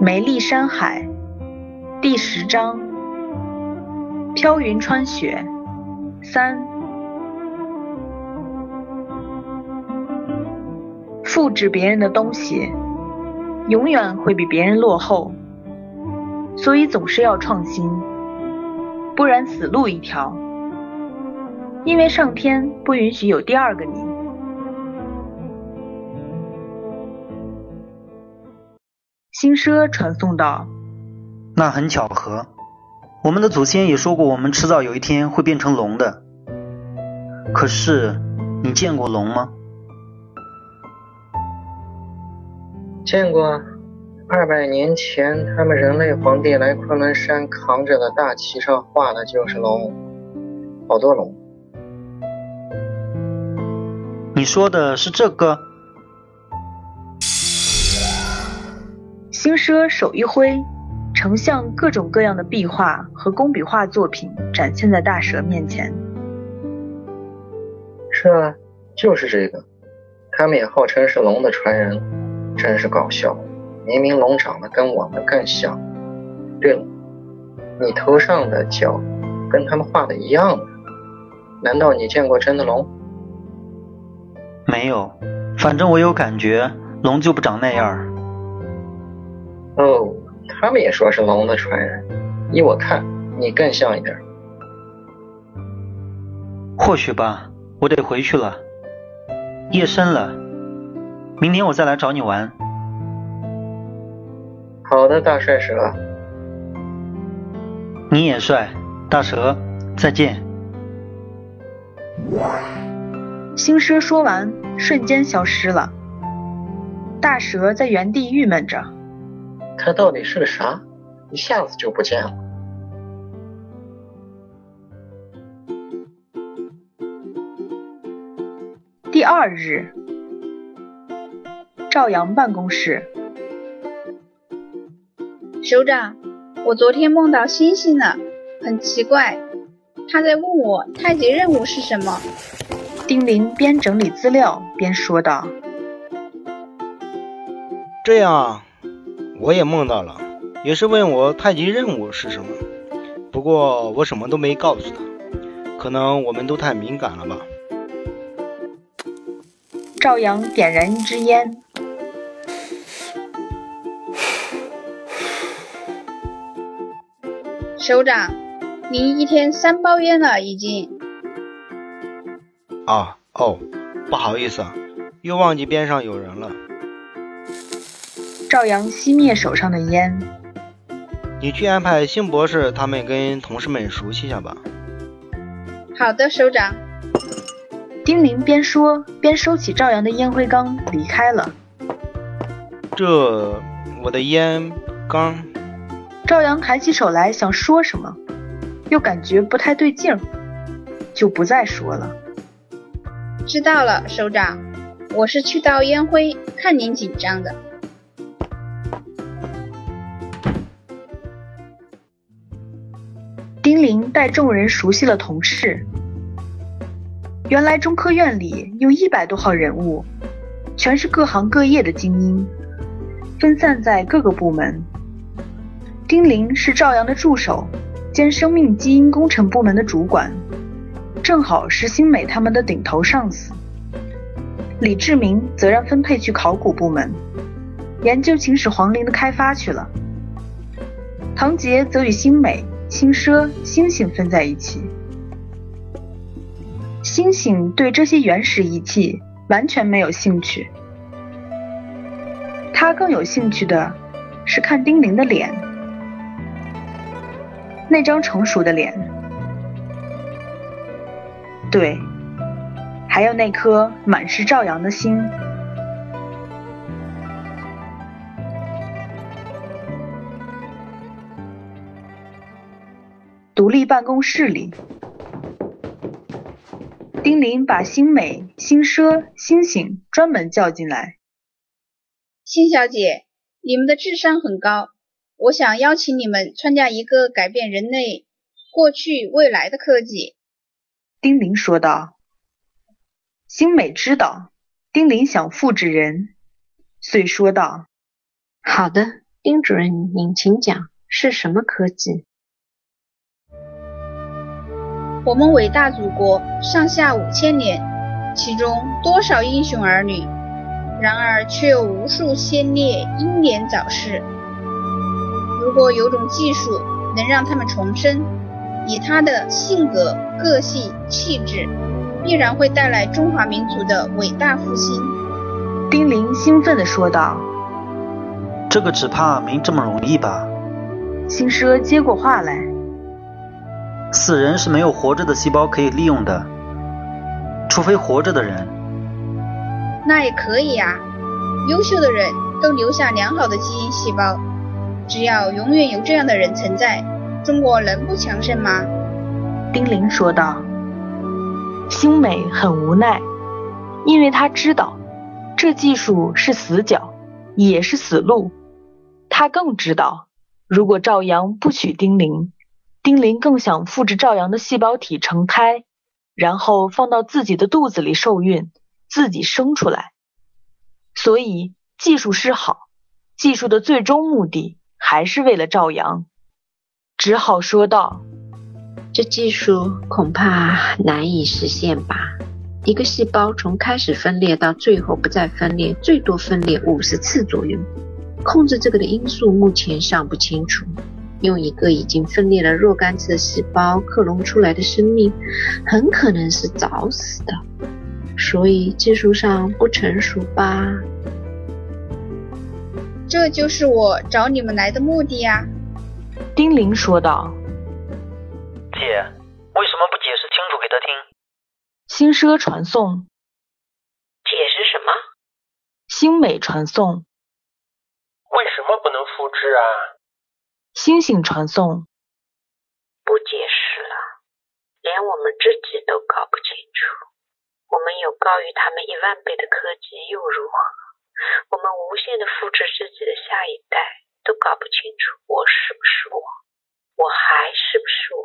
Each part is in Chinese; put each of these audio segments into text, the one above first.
梅丽山海第十章：飘云穿雪三。复制别人的东西，永远会比别人落后，所以总是要创新，不然死路一条。因为上天不允许有第二个你。新奢传送道：“那很巧合，我们的祖先也说过，我们迟早有一天会变成龙的。可是，你见过龙吗？”“见过，二百年前他们人类皇帝来昆仑山扛着的大旗上画的就是龙，好多龙。”“你说的是这个？”星奢手一挥，成像各种各样的壁画和工笔画作品展现在大蛇面前。是啊，就是这个。他们也号称是龙的传人，真是搞笑。明明龙长得跟我们更像。对了，你头上的角跟他们画的一样的，难道你见过真的龙？没有，反正我有感觉，龙就不长那样。哦，他们也说是龙的传人，依我看，你更像一点。或许吧，我得回去了。夜深了，明天我再来找你玩。好的，大帅蛇。你也帅，大蛇，再见。星奢说完，瞬间消失了。大蛇在原地郁闷着。他到底是个啥？一下子就不见了。第二日，赵阳办公室。首长，我昨天梦到星星了，很奇怪，他在问我太极任务是什么。丁玲边整理资料边说道：“这样啊。”我也梦到了，也是问我太极任务是什么，不过我什么都没告诉他，可能我们都太敏感了吧。赵阳点燃一支烟，首长，您一天三包烟了已经。啊哦，不好意思啊，又忘记边上有人了。赵阳熄灭手上的烟。你去安排辛博士他们跟同事们熟悉一下吧。好的，首长。丁玲边说边收起赵阳的烟灰缸离开了。这我的烟缸。赵阳抬起手来想说什么，又感觉不太对劲儿，就不再说了。知道了，首长。我是去倒烟灰，看您紧张的。带众人熟悉了同事。原来中科院里有一百多号人物，全是各行各业的精英，分散在各个部门。丁玲是赵阳的助手，兼生命基因工程部门的主管，正好是新美他们的顶头上司。李志明则让分配去考古部门，研究秦始皇陵的开发去了。唐杰则与新美。轻奢、星星分在一起。星星对这些原始仪器完全没有兴趣，他更有兴趣的是看丁玲的脸，那张成熟的脸，对，还有那颗满是朝阳的心。办公室里，丁玲把星美、新奢、星星专门叫进来。星小姐，你们的智商很高，我想邀请你们参加一个改变人类过去未来的科技。丁玲说道。星美知道丁玲想复制人，遂说道：“好的，丁主任，您请讲，是什么科技？我们伟大祖国上下五千年，其中多少英雄儿女，然而却有无数先烈英年早逝。如果有种技术能让他们重生，以他的性格、个性、气质，必然会带来中华民族的伟大复兴。丁玲兴奋地说道：“这个只怕没这么容易吧？”星奢接过话来：“死人是没有活着的细胞可以利用的，除非活着的人。那也可以啊，优秀的人都留下良好的基因细胞。只要永远有这样的人存在，中国能不强盛吗？”丁玲说道。星美很无奈，因为他知道。这技术是死角，也是死路。他更知道，如果赵阳不娶丁玲，丁灵更想复制赵阳的细胞体成胎，然后放到自己的肚子里受孕，自己生出来。所以技术是好，技术的最终目的还是为了赵阳。只好说道：“这技术恐怕难以实现吧。”一个细胞从开始分裂到最后不再分裂，最多分裂五十次左右。控制这个的因素目前尚不清楚。用一个已经分裂了若干次的细胞克隆出来的生命，很可能是早死的，所以技术上不成熟吧？这就是我找你们来的目的呀。”丁玲说道。“姐，为什么不解释清楚给他听？”新奢传送，解释什么？星美传送，为什么不能复制啊？星星传送，不解释了，连我们自己都搞不清楚。我们有高于他们一万倍的科技又如何？我们无限的复制自己的下一代，都搞不清楚我是不是我，我还是不是我？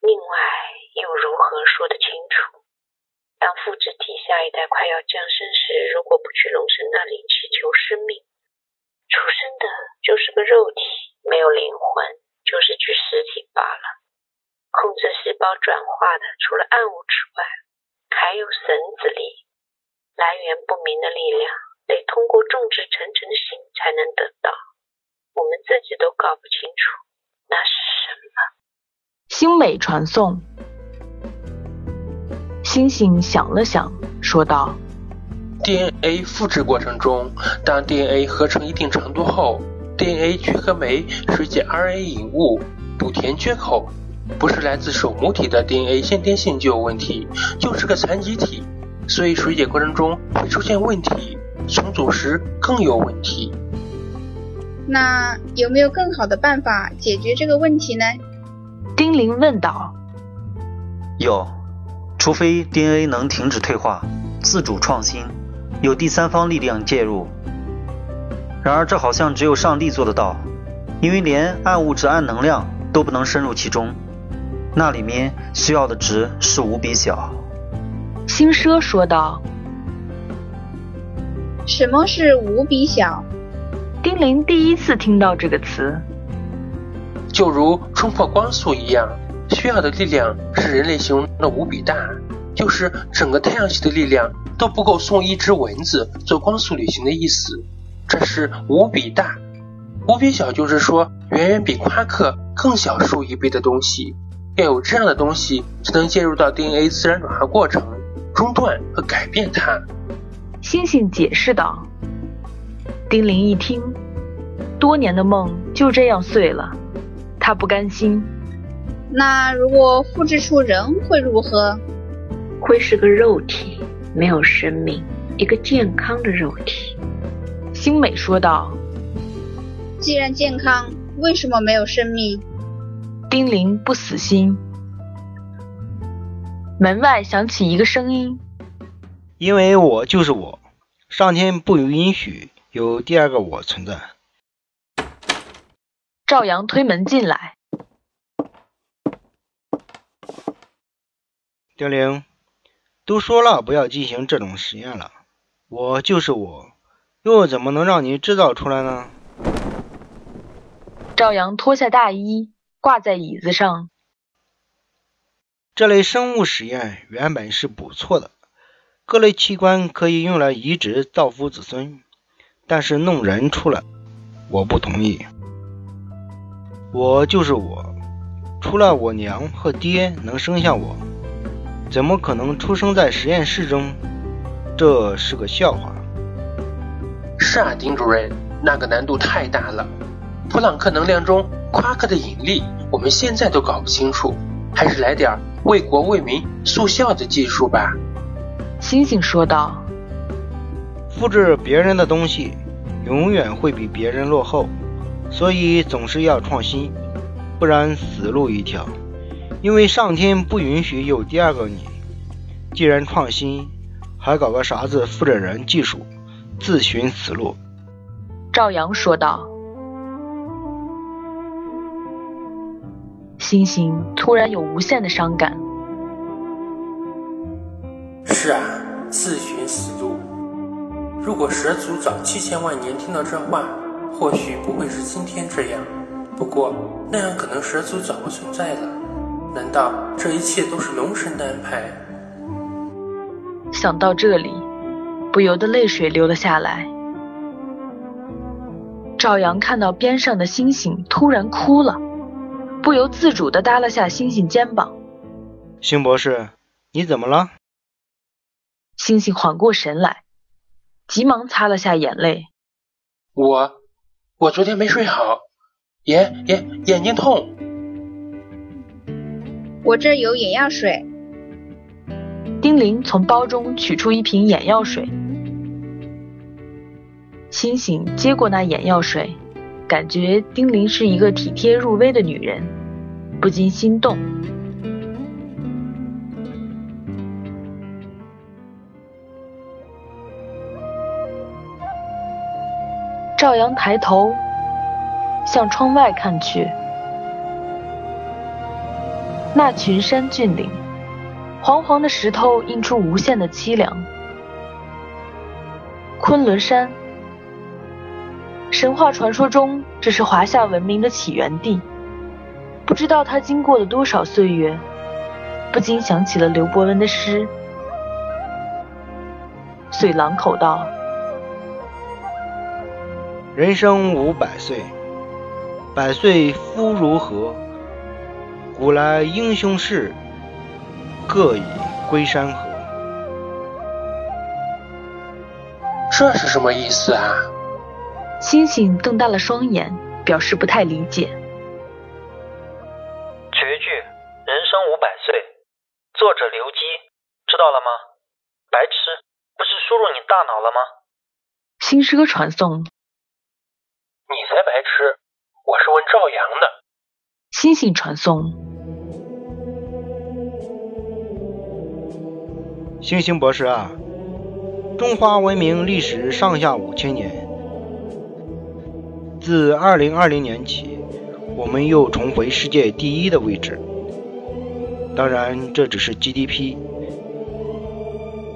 另外又如何说得清楚？当复制体下一代快要降生时，如果不去龙神那里祈求生命，出生的就是个肉体，没有灵魂，就是具尸体罢了。控制细胞转化的，除了暗物之外，还有神之力，来源不明的力量，得通过众志成城的心才能得到。我们自己都搞不清楚，那是什么？星美传送。星星想了想，说道：“DNA 复制过程中，当 DNA 合成一定程度后，DNA 聚合酶水解 RNA 引物，补填缺口。不是来自手母体的 DNA 先天性就有问题，就是个残疾体，所以水解过程中会出现问题，重组时更有问题。那有没有更好的办法解决这个问题呢？”丁玲问道。“有。”除非 DNA 能停止退化、自主创新，有第三方力量介入。然而，这好像只有上帝做得到，因为连暗物质、暗能量都不能深入其中，那里面需要的值是无比小。星奢说道：“什么是无比小？”丁玲第一次听到这个词。就如冲破光速一样。需要的力量是人类形容的无比大，就是整个太阳系的力量都不够送一只蚊子做光速旅行的意思。这是无比大，无比小就是说远远比夸克更小数一倍的东西。要有这样的东西，才能介入到 DNA 自然转化过程，中断和改变它。星星解释道。丁玲一听，多年的梦就这样碎了，他不甘心。那如果复制出人会如何？会是个肉体，没有生命，一个健康的肉体。星美说道。既然健康，为什么没有生命？丁玲不死心。门外响起一个声音：“因为我就是我，上天不允许有第二个我存在。”赵阳推门进来。丁玲，都说了不要进行这种实验了。我就是我，又怎么能让你制造出来呢？赵阳脱下大衣，挂在椅子上。这类生物实验原本是不错的，各类器官可以用来移植造福子孙，但是弄人出来，我不同意。我就是我，除了我娘和爹能生下我，怎么可能出生在实验室中？这是个笑话。是啊，丁主任，那个难度太大了。普朗克能量中夸克的引力，我们现在都搞不清楚，还是来点为国为民速效的技术吧。星星说道：“复制别人的东西，永远会比别人落后。”所以总是要创新，不然死路一条。因为上天不允许有第二个你。既然创新，还搞个啥子复制人技术，自寻死路。赵阳说道。星星突然有无限的伤感。是啊，自寻死路。如果蛇族早七千万年听到这话。或许不会是今天这样，不过那样可能蛇族早不存在了。难道这一切都是龙神的安排？想到这里，不由得泪水流了下来。赵阳看到边上的星星突然哭了，不由自主地搭了下星星肩膀。星博士，你怎么了？星星缓过神来，急忙擦了下眼泪。我。我昨天没睡好，眼眼眼睛痛。我这有眼药水。丁玲从包中取出一瓶眼药水。星星接过那眼药水，感觉丁玲是一个体贴入微的女人，不禁心动。赵阳抬头向窗外看去，那群山峻岭，黄黄的石头映出无限的凄凉。昆仑山，神话传说中这是华夏文明的起源地，不知道它经过了多少岁月，不禁想起了刘伯温的诗：“遂郎口道。”人生五百岁，百岁夫如何？古来英雄事，各已归山河。这是什么意思啊？星星瞪大了双眼，表示不太理解。绝句《人生五百岁》，作者刘基，知道了吗？白痴，不是输入你大脑了吗？新诗歌传送。你才白痴！我是问赵阳的。星星传送。星星博士啊，中华文明历史上下五千年，自二零二零年起，我们又重回世界第一的位置。当然，这只是 GDP。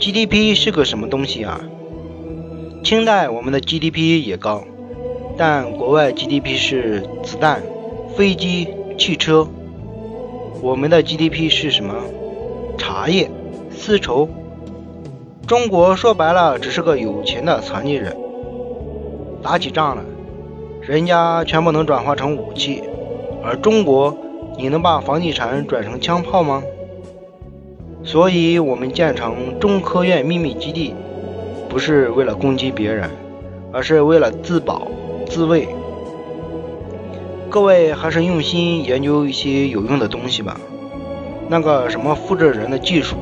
GDP 是个什么东西啊？清代我们的 GDP 也高。但国外 GDP 是子弹、飞机、汽车，我们的 GDP 是什么？茶叶、丝绸。中国说白了只是个有钱的残疾人。打起仗来，人家全部能转化成武器，而中国，你能把房地产转成枪炮吗？所以，我们建成中科院秘密基地，不是为了攻击别人，而是为了自保。自卫，各位还是用心研究一些有用的东西吧。那个什么复制人的技术，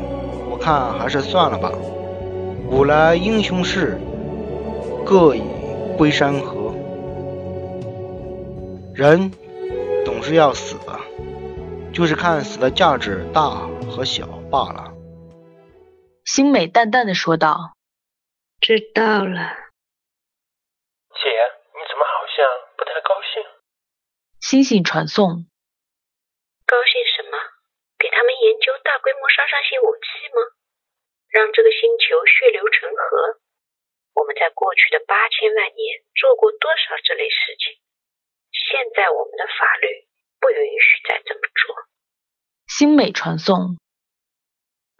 我看还是算了吧。古来英雄事，各以归山河。人总是要死的，就是看死的价值大和小罢了。星美淡淡的说道：“知道了，星星传送。高兴什么？给他们研究大规模杀伤性武器吗？让这个星球血流成河。我们在过去的八千万年做过多少这类事情？现在我们的法律不允许再这么做。星美传送。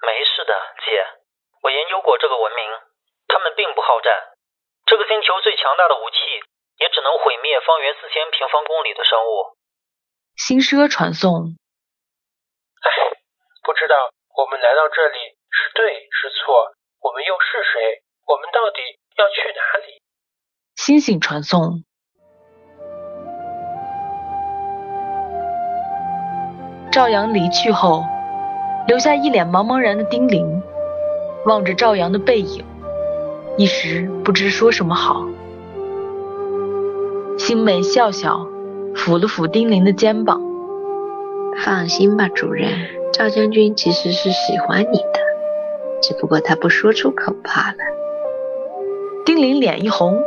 没事的姐。我研究过这个文明他们并不好战。这个星球最强大的武器也只能毁灭方圆四千平方公里的生物。星奢传送。唉，不知道我们来到这里是对是错，我们又是谁？我们到底要去哪里？星星传送。赵阳离去后，留下一脸茫茫然的丁玲，望着赵阳的背影，一时不知说什么好。星梅笑笑，抚了抚丁玲的肩膀：“放心吧，主任，赵将军其实是喜欢你的，只不过他不说出口罢了。”丁玲脸一红，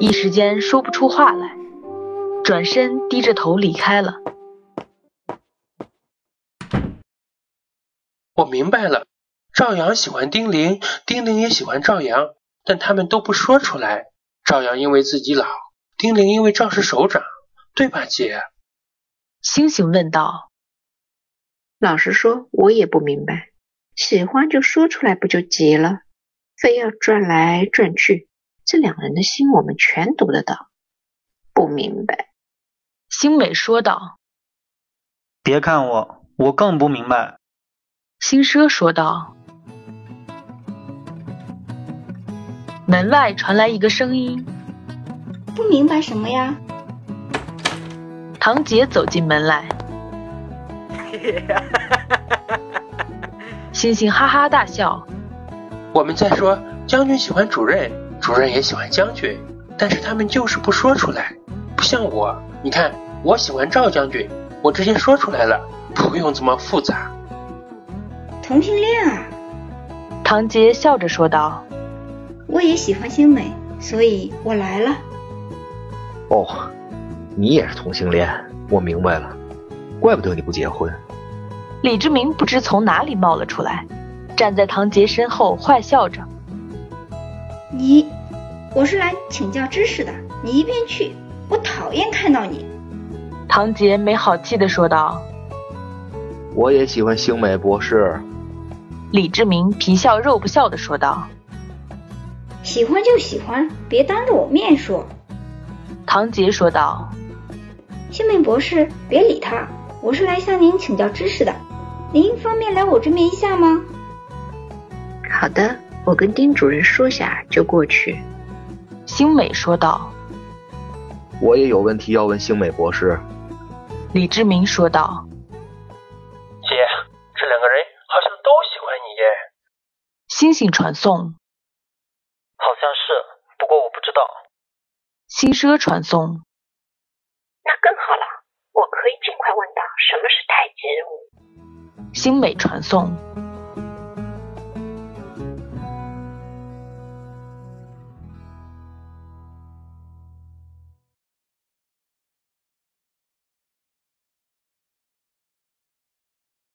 一时间说不出话来，转身低着头离开了。我明白了，赵阳喜欢丁玲，丁玲也喜欢赵阳，但他们都不说出来。赵阳因为自己老，丁玲因为仗势首长，对吧，姐？星星问道。老实说，我也不明白，喜欢就说出来不就结了，非要转来转去，这两人的心我们全读得到。不明白。星美说道。别看我，我更不明白。星奢说道。门外传来一个声音：“不明白什么呀？”唐杰走进门来，星星哈哈大笑。我们在说将军喜欢主任，主任也喜欢将军，但是他们就是不说出来，不像我。你看，我喜欢赵将军，我直接说出来了，不用这么复杂。同性恋啊！唐杰笑着说道：“我也喜欢星美，所以我来了。”哦，你也是同性恋，我明白了，怪不得你不结婚。李志明不知从哪里冒了出来，站在唐杰身后坏笑着：“你，我是来请教知识的，你一边去，我讨厌看到你。”唐杰没好气的说道：“我也喜欢星美博士。”李志明皮笑肉不笑的说道：“喜欢就喜欢，别当着我面说。”唐杰说道：“星美博士，别理他，我是来向您请教知识的，您方便来我这边一下吗？”“好的，我跟丁主任说下就过去。”星美说道。“我也有问题要问星美博士。”李志明说道。“姐，这两个人。”好像都喜欢你耶。星星传送，好像是，不过我不知道。星奢传送，那更好了，我可以尽快问到什么是太极舞。新美传送。